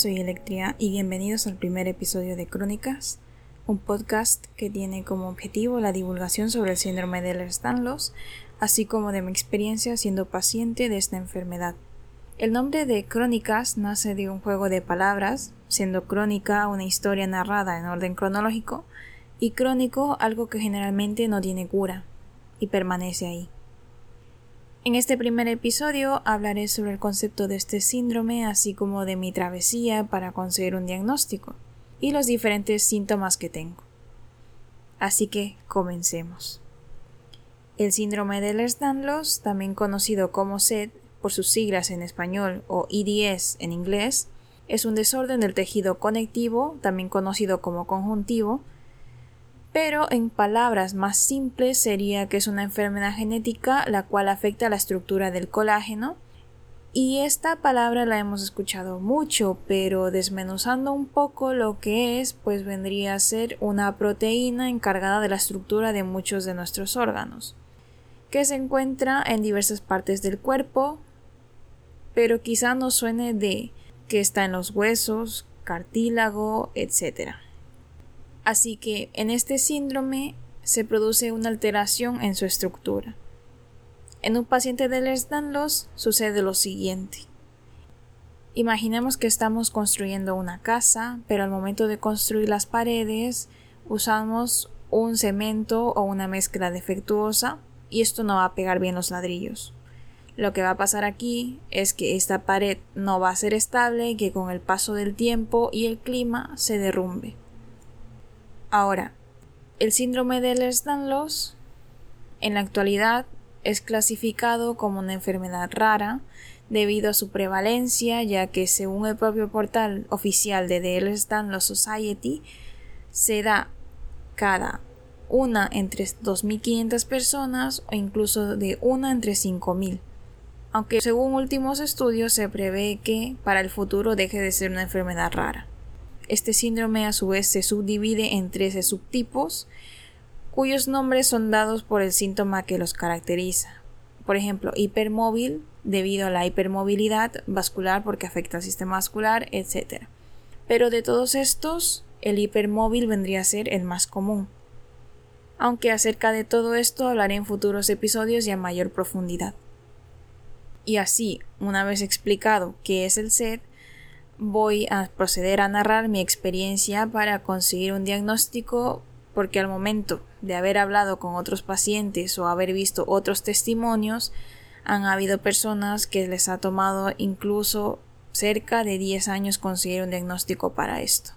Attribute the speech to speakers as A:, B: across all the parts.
A: Soy Electria y bienvenidos al primer episodio de Crónicas, un podcast que tiene como objetivo la divulgación sobre el síndrome de Ehlers-Danlos, así como de mi experiencia siendo paciente de esta enfermedad. El nombre de Crónicas nace de un juego de palabras, siendo crónica una historia narrada en orden cronológico y crónico algo que generalmente no tiene cura y permanece ahí. En este primer episodio hablaré sobre el concepto de este síndrome, así como de mi travesía para conseguir un diagnóstico y los diferentes síntomas que tengo. Así que comencemos. El síndrome de Ehlers-Danlos, también conocido como SED por sus siglas en español o EDS en inglés, es un desorden del tejido conectivo, también conocido como conjuntivo, pero en palabras más simples sería que es una enfermedad genética la cual afecta la estructura del colágeno. Y esta palabra la hemos escuchado mucho, pero desmenuzando un poco lo que es, pues vendría a ser una proteína encargada de la estructura de muchos de nuestros órganos, que se encuentra en diversas partes del cuerpo, pero quizá no suene de que está en los huesos, cartílago, etc. Así que en este síndrome se produce una alteración en su estructura. En un paciente de Ehlers-Danlos sucede lo siguiente. Imaginemos que estamos construyendo una casa, pero al momento de construir las paredes usamos un cemento o una mezcla defectuosa y esto no va a pegar bien los ladrillos. Lo que va a pasar aquí es que esta pared no va a ser estable y que con el paso del tiempo y el clima se derrumbe. Ahora, el síndrome de Ehlers-Danlos en la actualidad es clasificado como una enfermedad rara debido a su prevalencia, ya que según el propio portal oficial de The Ehlers-Danlos Society, se da cada una entre 2.500 personas o incluso de una entre 5.000. Aunque según últimos estudios se prevé que para el futuro deje de ser una enfermedad rara. Este síndrome a su vez se subdivide en 13 subtipos, cuyos nombres son dados por el síntoma que los caracteriza. Por ejemplo, hipermóvil debido a la hipermovilidad vascular porque afecta al sistema vascular, etc. Pero de todos estos, el hipermóvil vendría a ser el más común. Aunque acerca de todo esto hablaré en futuros episodios y a mayor profundidad. Y así, una vez explicado qué es el SED, voy a proceder a narrar mi experiencia para conseguir un diagnóstico porque al momento de haber hablado con otros pacientes o haber visto otros testimonios han habido personas que les ha tomado incluso cerca de 10 años conseguir un diagnóstico para esto.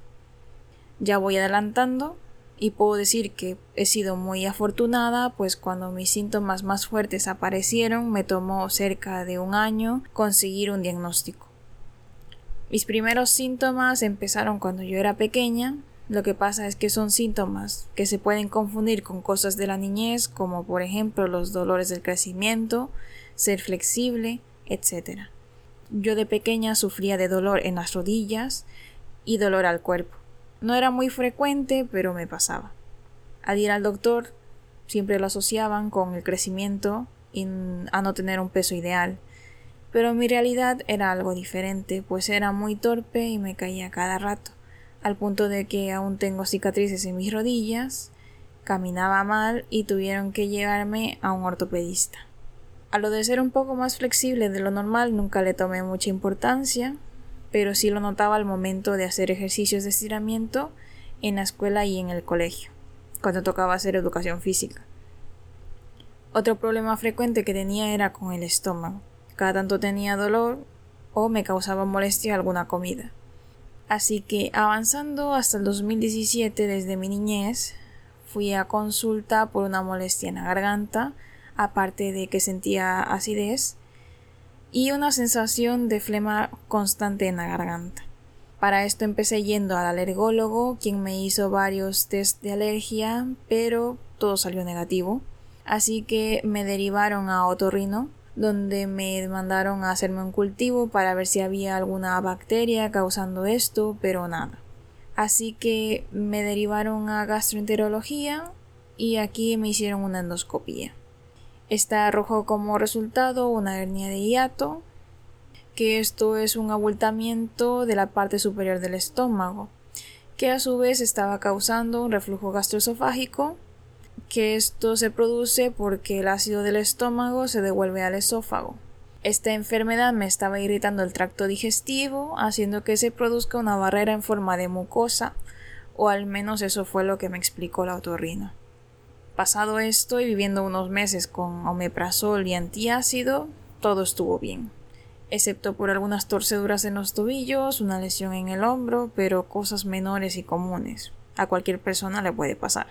A: Ya voy adelantando y puedo decir que he sido muy afortunada, pues cuando mis síntomas más fuertes aparecieron me tomó cerca de un año conseguir un diagnóstico. Mis primeros síntomas empezaron cuando yo era pequeña. Lo que pasa es que son síntomas que se pueden confundir con cosas de la niñez, como por ejemplo los dolores del crecimiento, ser flexible, etc. Yo de pequeña sufría de dolor en las rodillas y dolor al cuerpo. No era muy frecuente, pero me pasaba. Al ir al doctor, siempre lo asociaban con el crecimiento y a no tener un peso ideal pero mi realidad era algo diferente, pues era muy torpe y me caía cada rato, al punto de que aún tengo cicatrices en mis rodillas, caminaba mal y tuvieron que llevarme a un ortopedista. A lo de ser un poco más flexible de lo normal nunca le tomé mucha importancia, pero sí lo notaba al momento de hacer ejercicios de estiramiento en la escuela y en el colegio, cuando tocaba hacer educación física. Otro problema frecuente que tenía era con el estómago cada tanto tenía dolor o me causaba molestia alguna comida. Así que avanzando hasta el 2017 desde mi niñez, fui a consulta por una molestia en la garganta, aparte de que sentía acidez y una sensación de flema constante en la garganta. Para esto empecé yendo al alergólogo, quien me hizo varios test de alergia, pero todo salió negativo. Así que me derivaron a otorrino, donde me mandaron a hacerme un cultivo para ver si había alguna bacteria causando esto, pero nada. Así que me derivaron a gastroenterología y aquí me hicieron una endoscopía. Esta arrojó como resultado una hernia de hiato, que esto es un abultamiento de la parte superior del estómago, que a su vez estaba causando un reflujo gastroesofágico, que esto se produce porque el ácido del estómago se devuelve al esófago. Esta enfermedad me estaba irritando el tracto digestivo, haciendo que se produzca una barrera en forma de mucosa, o al menos eso fue lo que me explicó la otorrino. Pasado esto y viviendo unos meses con omeprazol y antiácido, todo estuvo bien, excepto por algunas torceduras en los tobillos, una lesión en el hombro, pero cosas menores y comunes. A cualquier persona le puede pasar.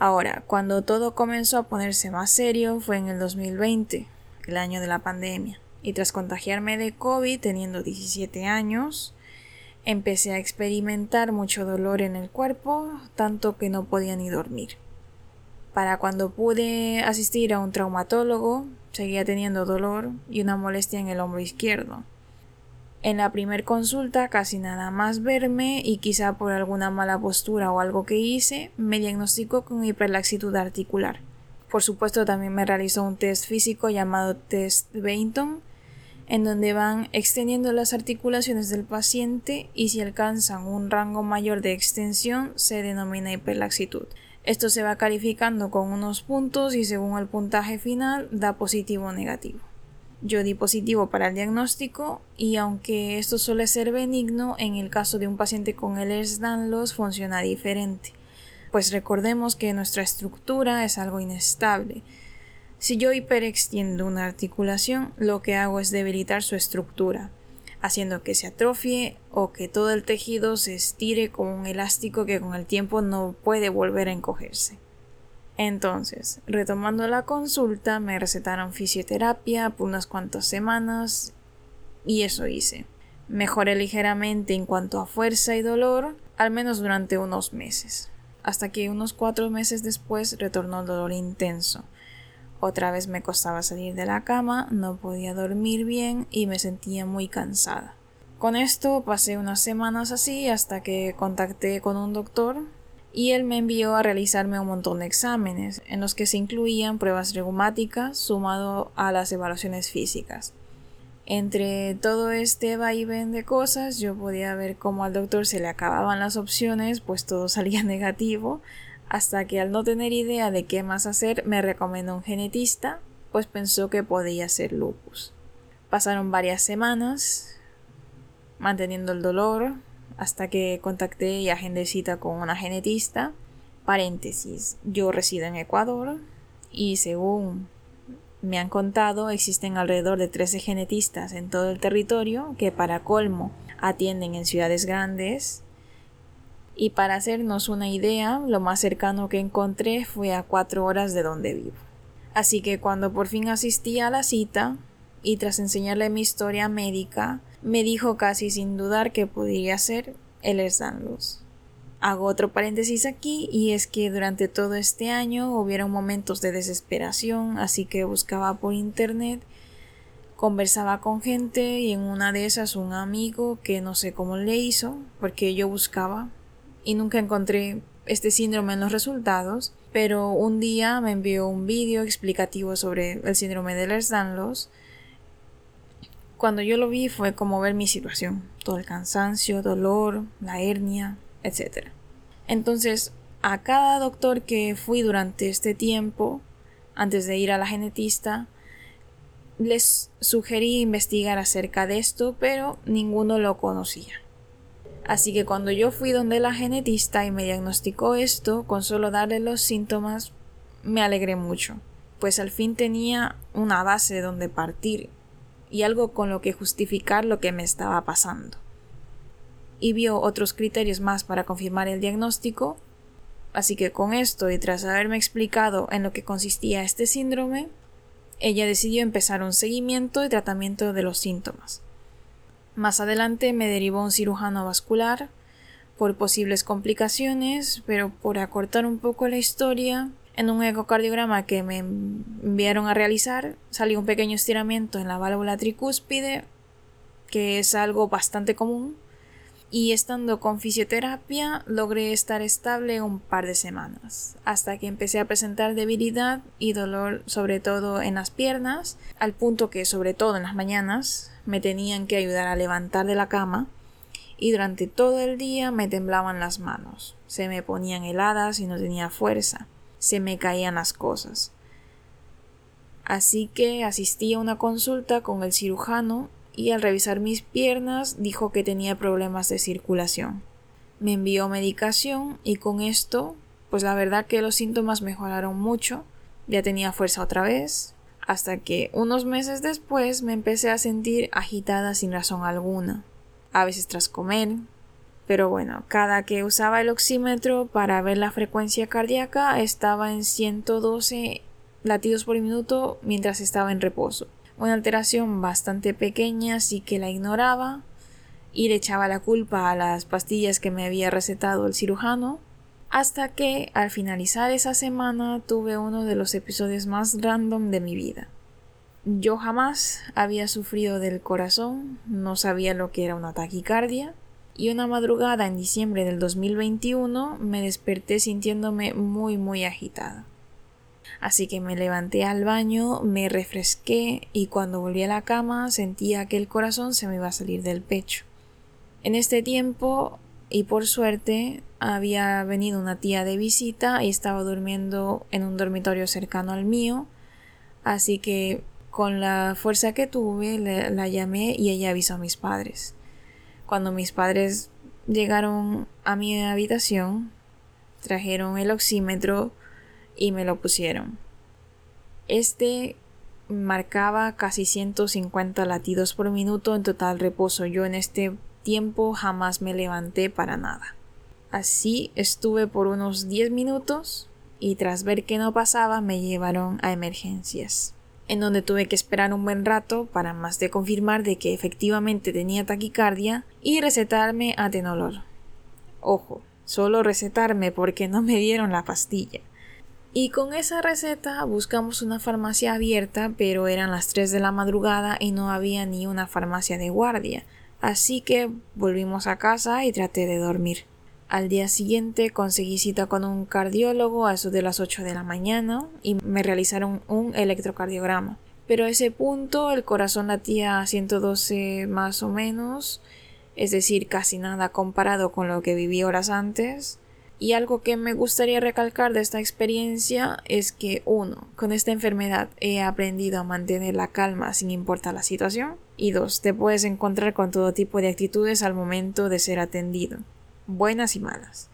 A: Ahora, cuando todo comenzó a ponerse más serio fue en el 2020, el año de la pandemia. Y tras contagiarme de COVID teniendo 17 años, empecé a experimentar mucho dolor en el cuerpo, tanto que no podía ni dormir. Para cuando pude asistir a un traumatólogo, seguía teniendo dolor y una molestia en el hombro izquierdo. En la primer consulta, casi nada más verme y quizá por alguna mala postura o algo que hice, me diagnosticó con hiperlaxitud articular. Por supuesto, también me realizó un test físico llamado test Bainton, en donde van extendiendo las articulaciones del paciente y si alcanzan un rango mayor de extensión se denomina hiperlaxitud. Esto se va calificando con unos puntos y según el puntaje final da positivo o negativo. Yo di positivo para el diagnóstico y aunque esto suele ser benigno, en el caso de un paciente con Ehlers-Danlos funciona diferente pues recordemos que nuestra estructura es algo inestable. Si yo hiperextiendo una articulación, lo que hago es debilitar su estructura, haciendo que se atrofie o que todo el tejido se estire como un elástico que con el tiempo no puede volver a encogerse. Entonces, retomando la consulta, me recetaron fisioterapia por unas cuantas semanas y eso hice. Mejoré ligeramente en cuanto a fuerza y dolor, al menos durante unos meses hasta que unos cuatro meses después retornó el dolor intenso. Otra vez me costaba salir de la cama, no podía dormir bien y me sentía muy cansada. Con esto pasé unas semanas así hasta que contacté con un doctor y él me envió a realizarme un montón de exámenes, en los que se incluían pruebas reumáticas sumado a las evaluaciones físicas. Entre todo este vaivén de cosas, yo podía ver cómo al doctor se le acababan las opciones, pues todo salía negativo, hasta que al no tener idea de qué más hacer, me recomendó un genetista, pues pensó que podía ser lupus. Pasaron varias semanas manteniendo el dolor, hasta que contacté y agendé cita con una genetista. Paréntesis, yo resido en Ecuador y según me han contado, existen alrededor de 13 genetistas en todo el territorio que para colmo atienden en ciudades grandes. Y para hacernos una idea, lo más cercano que encontré fue a cuatro horas de donde vivo. Así que cuando por fin asistí a la cita, y tras enseñarle mi historia médica, me dijo casi sin dudar que podría ser el Danlos. Hago otro paréntesis aquí y es que durante todo este año hubieron momentos de desesperación, así que buscaba por internet, conversaba con gente y en una de esas un amigo que no sé cómo le hizo, porque yo buscaba y nunca encontré este síndrome en los resultados, pero un día me envió un vídeo explicativo sobre el síndrome de Ehlers-Danlos. Cuando yo lo vi fue como ver mi situación, todo el cansancio, dolor, la hernia, etc. Entonces, a cada doctor que fui durante este tiempo, antes de ir a la genetista, les sugerí investigar acerca de esto, pero ninguno lo conocía. Así que cuando yo fui donde la genetista y me diagnosticó esto, con solo darle los síntomas, me alegré mucho, pues al fin tenía una base donde partir y algo con lo que justificar lo que me estaba pasando y vio otros criterios más para confirmar el diagnóstico. Así que con esto y tras haberme explicado en lo que consistía este síndrome, ella decidió empezar un seguimiento y tratamiento de los síntomas. Más adelante me derivó un cirujano vascular por posibles complicaciones, pero por acortar un poco la historia, en un ecocardiograma que me enviaron a realizar salió un pequeño estiramiento en la válvula tricúspide, que es algo bastante común y estando con fisioterapia logré estar estable un par de semanas, hasta que empecé a presentar debilidad y dolor sobre todo en las piernas, al punto que sobre todo en las mañanas me tenían que ayudar a levantar de la cama y durante todo el día me temblaban las manos, se me ponían heladas y no tenía fuerza, se me caían las cosas. Así que asistí a una consulta con el cirujano y al revisar mis piernas dijo que tenía problemas de circulación. Me envió medicación y con esto, pues la verdad que los síntomas mejoraron mucho, ya tenía fuerza otra vez, hasta que unos meses después me empecé a sentir agitada sin razón alguna, a veces tras comer, pero bueno, cada que usaba el oxímetro para ver la frecuencia cardíaca estaba en 112 latidos por minuto mientras estaba en reposo una alteración bastante pequeña, así que la ignoraba y le echaba la culpa a las pastillas que me había recetado el cirujano, hasta que al finalizar esa semana tuve uno de los episodios más random de mi vida. Yo jamás había sufrido del corazón, no sabía lo que era una taquicardia, y una madrugada en diciembre del 2021 me desperté sintiéndome muy muy agitada. Así que me levanté al baño, me refresqué y cuando volví a la cama sentía que el corazón se me iba a salir del pecho. En este tiempo, y por suerte, había venido una tía de visita y estaba durmiendo en un dormitorio cercano al mío, así que con la fuerza que tuve la llamé y ella avisó a mis padres. Cuando mis padres llegaron a mi habitación, trajeron el oxímetro y me lo pusieron. Este marcaba casi 150 latidos por minuto en total reposo. Yo en este tiempo jamás me levanté para nada. Así estuve por unos 10 minutos y tras ver que no pasaba me llevaron a emergencias, en donde tuve que esperar un buen rato para más de confirmar de que efectivamente tenía taquicardia y recetarme atenolol. Ojo, solo recetarme porque no me dieron la pastilla. Y con esa receta buscamos una farmacia abierta, pero eran las 3 de la madrugada y no había ni una farmacia de guardia. Así que volvimos a casa y traté de dormir. Al día siguiente conseguí cita con un cardiólogo a eso de las 8 de la mañana y me realizaron un electrocardiograma. Pero a ese punto el corazón latía a 112 más o menos, es decir, casi nada comparado con lo que viví horas antes. Y algo que me gustaría recalcar de esta experiencia es que uno, con esta enfermedad he aprendido a mantener la calma sin importar la situación. Y dos, te puedes encontrar con todo tipo de actitudes al momento de ser atendido, buenas y malas.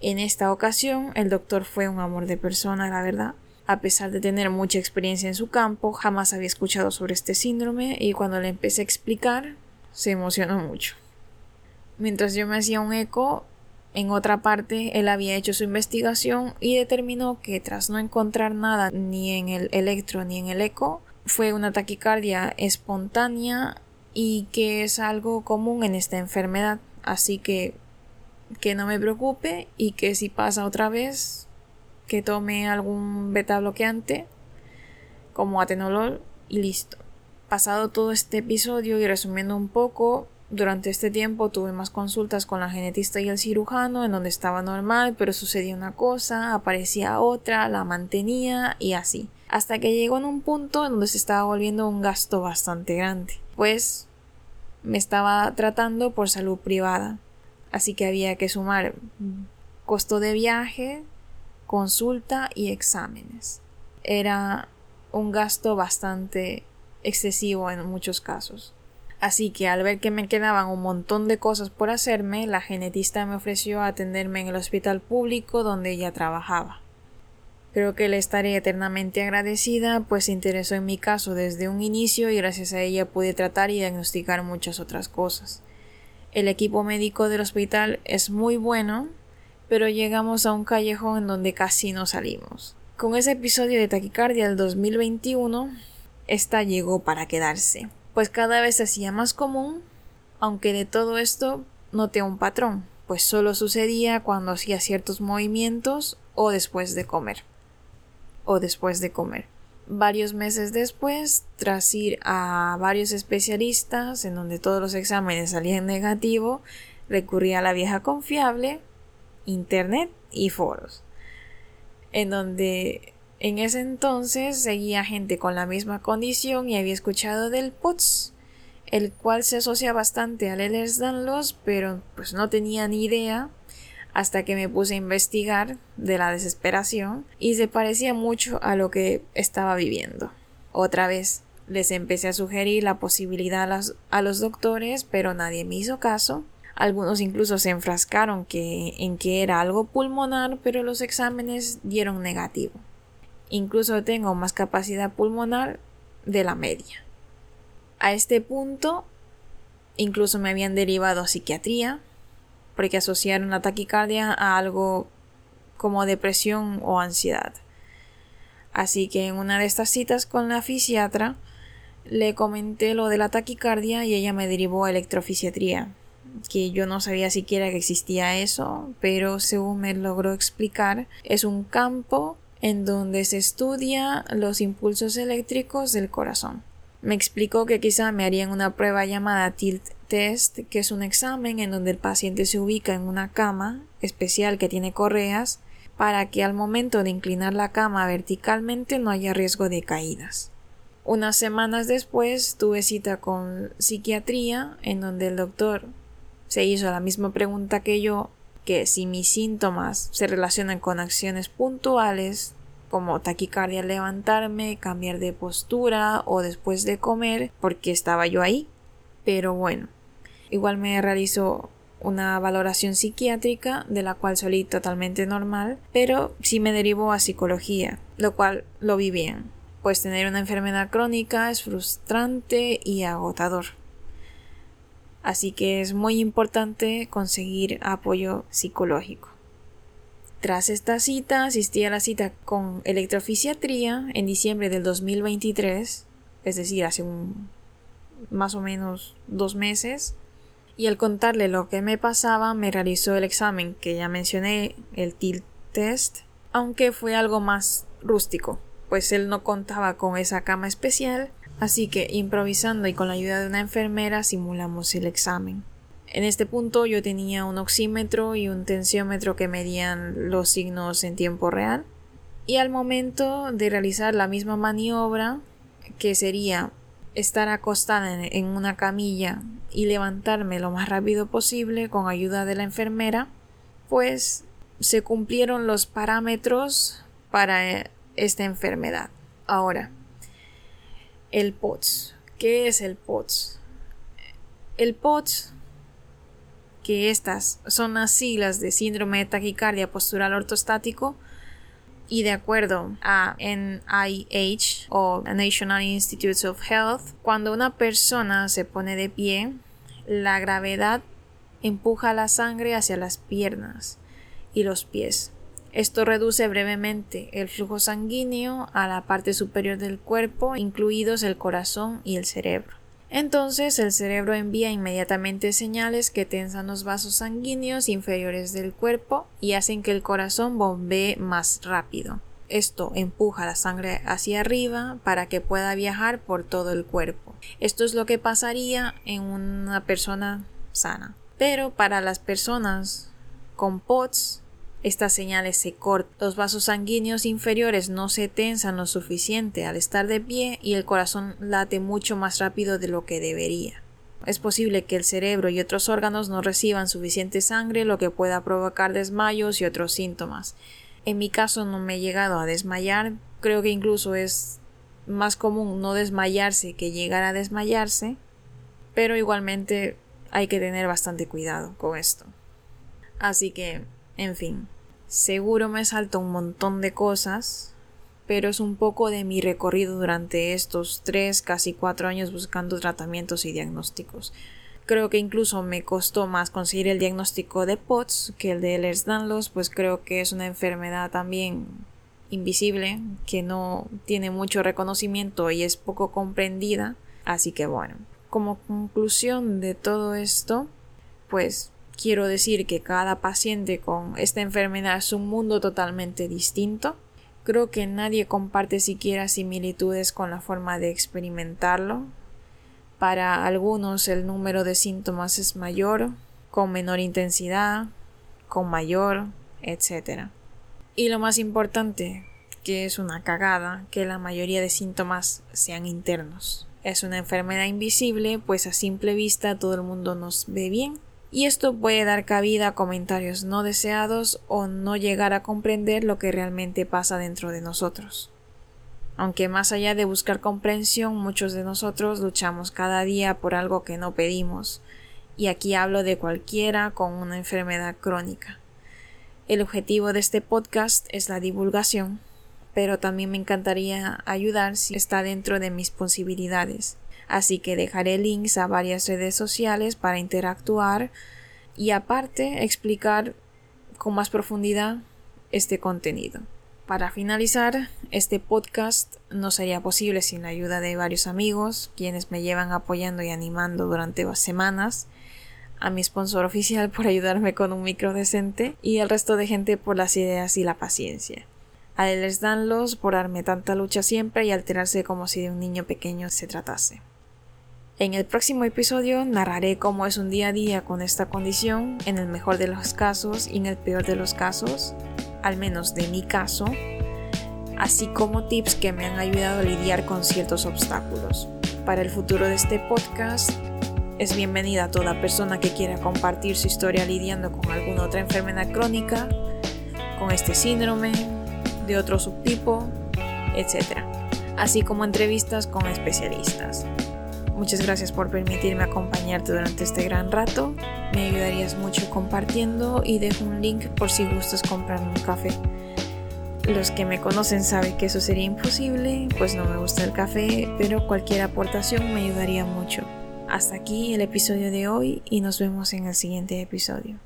A: En esta ocasión, el doctor fue un amor de persona, la verdad. A pesar de tener mucha experiencia en su campo, jamás había escuchado sobre este síndrome y cuando le empecé a explicar, se emocionó mucho. Mientras yo me hacía un eco, en otra parte, él había hecho su investigación y determinó que tras no encontrar nada ni en el electro ni en el eco, fue una taquicardia espontánea y que es algo común en esta enfermedad. Así que que no me preocupe y que si pasa otra vez que tome algún beta bloqueante como atenolol y listo. Pasado todo este episodio y resumiendo un poco, durante este tiempo tuve más consultas con la genetista y el cirujano, en donde estaba normal, pero sucedía una cosa, aparecía otra, la mantenía y así. Hasta que llegó en un punto en donde se estaba volviendo un gasto bastante grande. Pues me estaba tratando por salud privada. Así que había que sumar costo de viaje, consulta y exámenes. Era un gasto bastante excesivo en muchos casos. Así que al ver que me quedaban un montón de cosas por hacerme, la genetista me ofreció atenderme en el hospital público donde ella trabajaba. Creo que le estaré eternamente agradecida, pues se interesó en mi caso desde un inicio y gracias a ella pude tratar y diagnosticar muchas otras cosas. El equipo médico del hospital es muy bueno, pero llegamos a un callejón en donde casi no salimos. Con ese episodio de taquicardia del 2021, esta llegó para quedarse pues cada vez se hacía más común, aunque de todo esto noté un patrón, pues solo sucedía cuando hacía ciertos movimientos o después de comer. O después de comer. Varios meses después, tras ir a varios especialistas en donde todos los exámenes salían negativo, recurrí a la vieja confiable, internet y foros, en donde en ese entonces seguía gente con la misma condición y había escuchado del POTS, el cual se asocia bastante al Ehlers-Danlos, pero pues no tenía ni idea hasta que me puse a investigar de la desesperación y se parecía mucho a lo que estaba viviendo. Otra vez les empecé a sugerir la posibilidad a los, doctores, pero nadie me hizo caso. Algunos incluso se enfrascaron que, en que era algo pulmonar, pero los exámenes dieron negativo. Incluso tengo más capacidad pulmonar de la media. A este punto, incluso me habían derivado a psiquiatría, porque asociaron la taquicardia a algo como depresión o ansiedad. Así que en una de estas citas con la fisiatra le comenté lo de la taquicardia y ella me derivó a electrofisiatría, que yo no sabía siquiera que existía eso, pero según me logró explicar, es un campo en donde se estudia los impulsos eléctricos del corazón. Me explicó que quizá me harían una prueba llamada tilt test, que es un examen en donde el paciente se ubica en una cama especial que tiene correas para que al momento de inclinar la cama verticalmente no haya riesgo de caídas. Unas semanas después tuve cita con psiquiatría en donde el doctor se hizo la misma pregunta que yo que si mis síntomas se relacionan con acciones puntuales como taquicardia al levantarme, cambiar de postura o después de comer, porque estaba yo ahí. Pero bueno, igual me realizó una valoración psiquiátrica de la cual salí totalmente normal, pero sí me derivó a psicología, lo cual lo vi bien, pues tener una enfermedad crónica es frustrante y agotador. Así que es muy importante conseguir apoyo psicológico. Tras esta cita, asistí a la cita con electrofisiatría en diciembre del 2023, es decir, hace más o menos dos meses, y al contarle lo que me pasaba, me realizó el examen que ya mencioné, el TIL test, aunque fue algo más rústico, pues él no contaba con esa cama especial, así que improvisando y con la ayuda de una enfermera simulamos el examen. En este punto yo tenía un oxímetro y un tensiómetro que medían los signos en tiempo real. Y al momento de realizar la misma maniobra, que sería estar acostada en una camilla y levantarme lo más rápido posible con ayuda de la enfermera, pues se cumplieron los parámetros para esta enfermedad. Ahora, el POTS. ¿Qué es el POTS? El POTS que estas son las siglas de síndrome de taquicardia postural ortostático y de acuerdo a NIH o National Institutes of Health, cuando una persona se pone de pie, la gravedad empuja la sangre hacia las piernas y los pies. Esto reduce brevemente el flujo sanguíneo a la parte superior del cuerpo, incluidos el corazón y el cerebro. Entonces el cerebro envía inmediatamente señales que tensan los vasos sanguíneos inferiores del cuerpo y hacen que el corazón bombee más rápido. Esto empuja la sangre hacia arriba para que pueda viajar por todo el cuerpo. Esto es lo que pasaría en una persona sana. Pero para las personas con POTS estas señales se cortan, los vasos sanguíneos inferiores no se tensan lo suficiente al estar de pie y el corazón late mucho más rápido de lo que debería. Es posible que el cerebro y otros órganos no reciban suficiente sangre, lo que pueda provocar desmayos y otros síntomas. En mi caso no me he llegado a desmayar, creo que incluso es más común no desmayarse que llegar a desmayarse, pero igualmente hay que tener bastante cuidado con esto. Así que, en fin, Seguro me salto un montón de cosas, pero es un poco de mi recorrido durante estos tres, casi cuatro años buscando tratamientos y diagnósticos. Creo que incluso me costó más conseguir el diagnóstico de POTS que el de Ehlers-Danlos, pues creo que es una enfermedad también invisible, que no tiene mucho reconocimiento y es poco comprendida. Así que bueno, como conclusión de todo esto, pues Quiero decir que cada paciente con esta enfermedad es un mundo totalmente distinto. Creo que nadie comparte siquiera similitudes con la forma de experimentarlo. Para algunos el número de síntomas es mayor, con menor intensidad, con mayor, etc. Y lo más importante, que es una cagada, que la mayoría de síntomas sean internos. Es una enfermedad invisible, pues a simple vista todo el mundo nos ve bien. Y esto puede dar cabida a comentarios no deseados o no llegar a comprender lo que realmente pasa dentro de nosotros. Aunque más allá de buscar comprensión, muchos de nosotros luchamos cada día por algo que no pedimos, y aquí hablo de cualquiera con una enfermedad crónica. El objetivo de este podcast es la divulgación, pero también me encantaría ayudar si está dentro de mis posibilidades. Así que dejaré links a varias redes sociales para interactuar y aparte explicar con más profundidad este contenido. Para finalizar, este podcast no sería posible sin la ayuda de varios amigos, quienes me llevan apoyando y animando durante semanas, a mi sponsor oficial por ayudarme con un micro decente y al resto de gente por las ideas y la paciencia. A les danlos por darme tanta lucha siempre y alterarse como si de un niño pequeño se tratase. En el próximo episodio narraré cómo es un día a día con esta condición, en el mejor de los casos y en el peor de los casos, al menos de mi caso, así como tips que me han ayudado a lidiar con ciertos obstáculos. Para el futuro de este podcast, es bienvenida toda persona que quiera compartir su historia lidiando con alguna otra enfermedad crónica, con este síndrome, de otro subtipo, etc. Así como entrevistas con especialistas. Muchas gracias por permitirme acompañarte durante este gran rato. Me ayudarías mucho compartiendo y dejo un link por si gustas comprarme un café. Los que me conocen saben que eso sería imposible, pues no me gusta el café, pero cualquier aportación me ayudaría mucho. Hasta aquí el episodio de hoy y nos vemos en el siguiente episodio.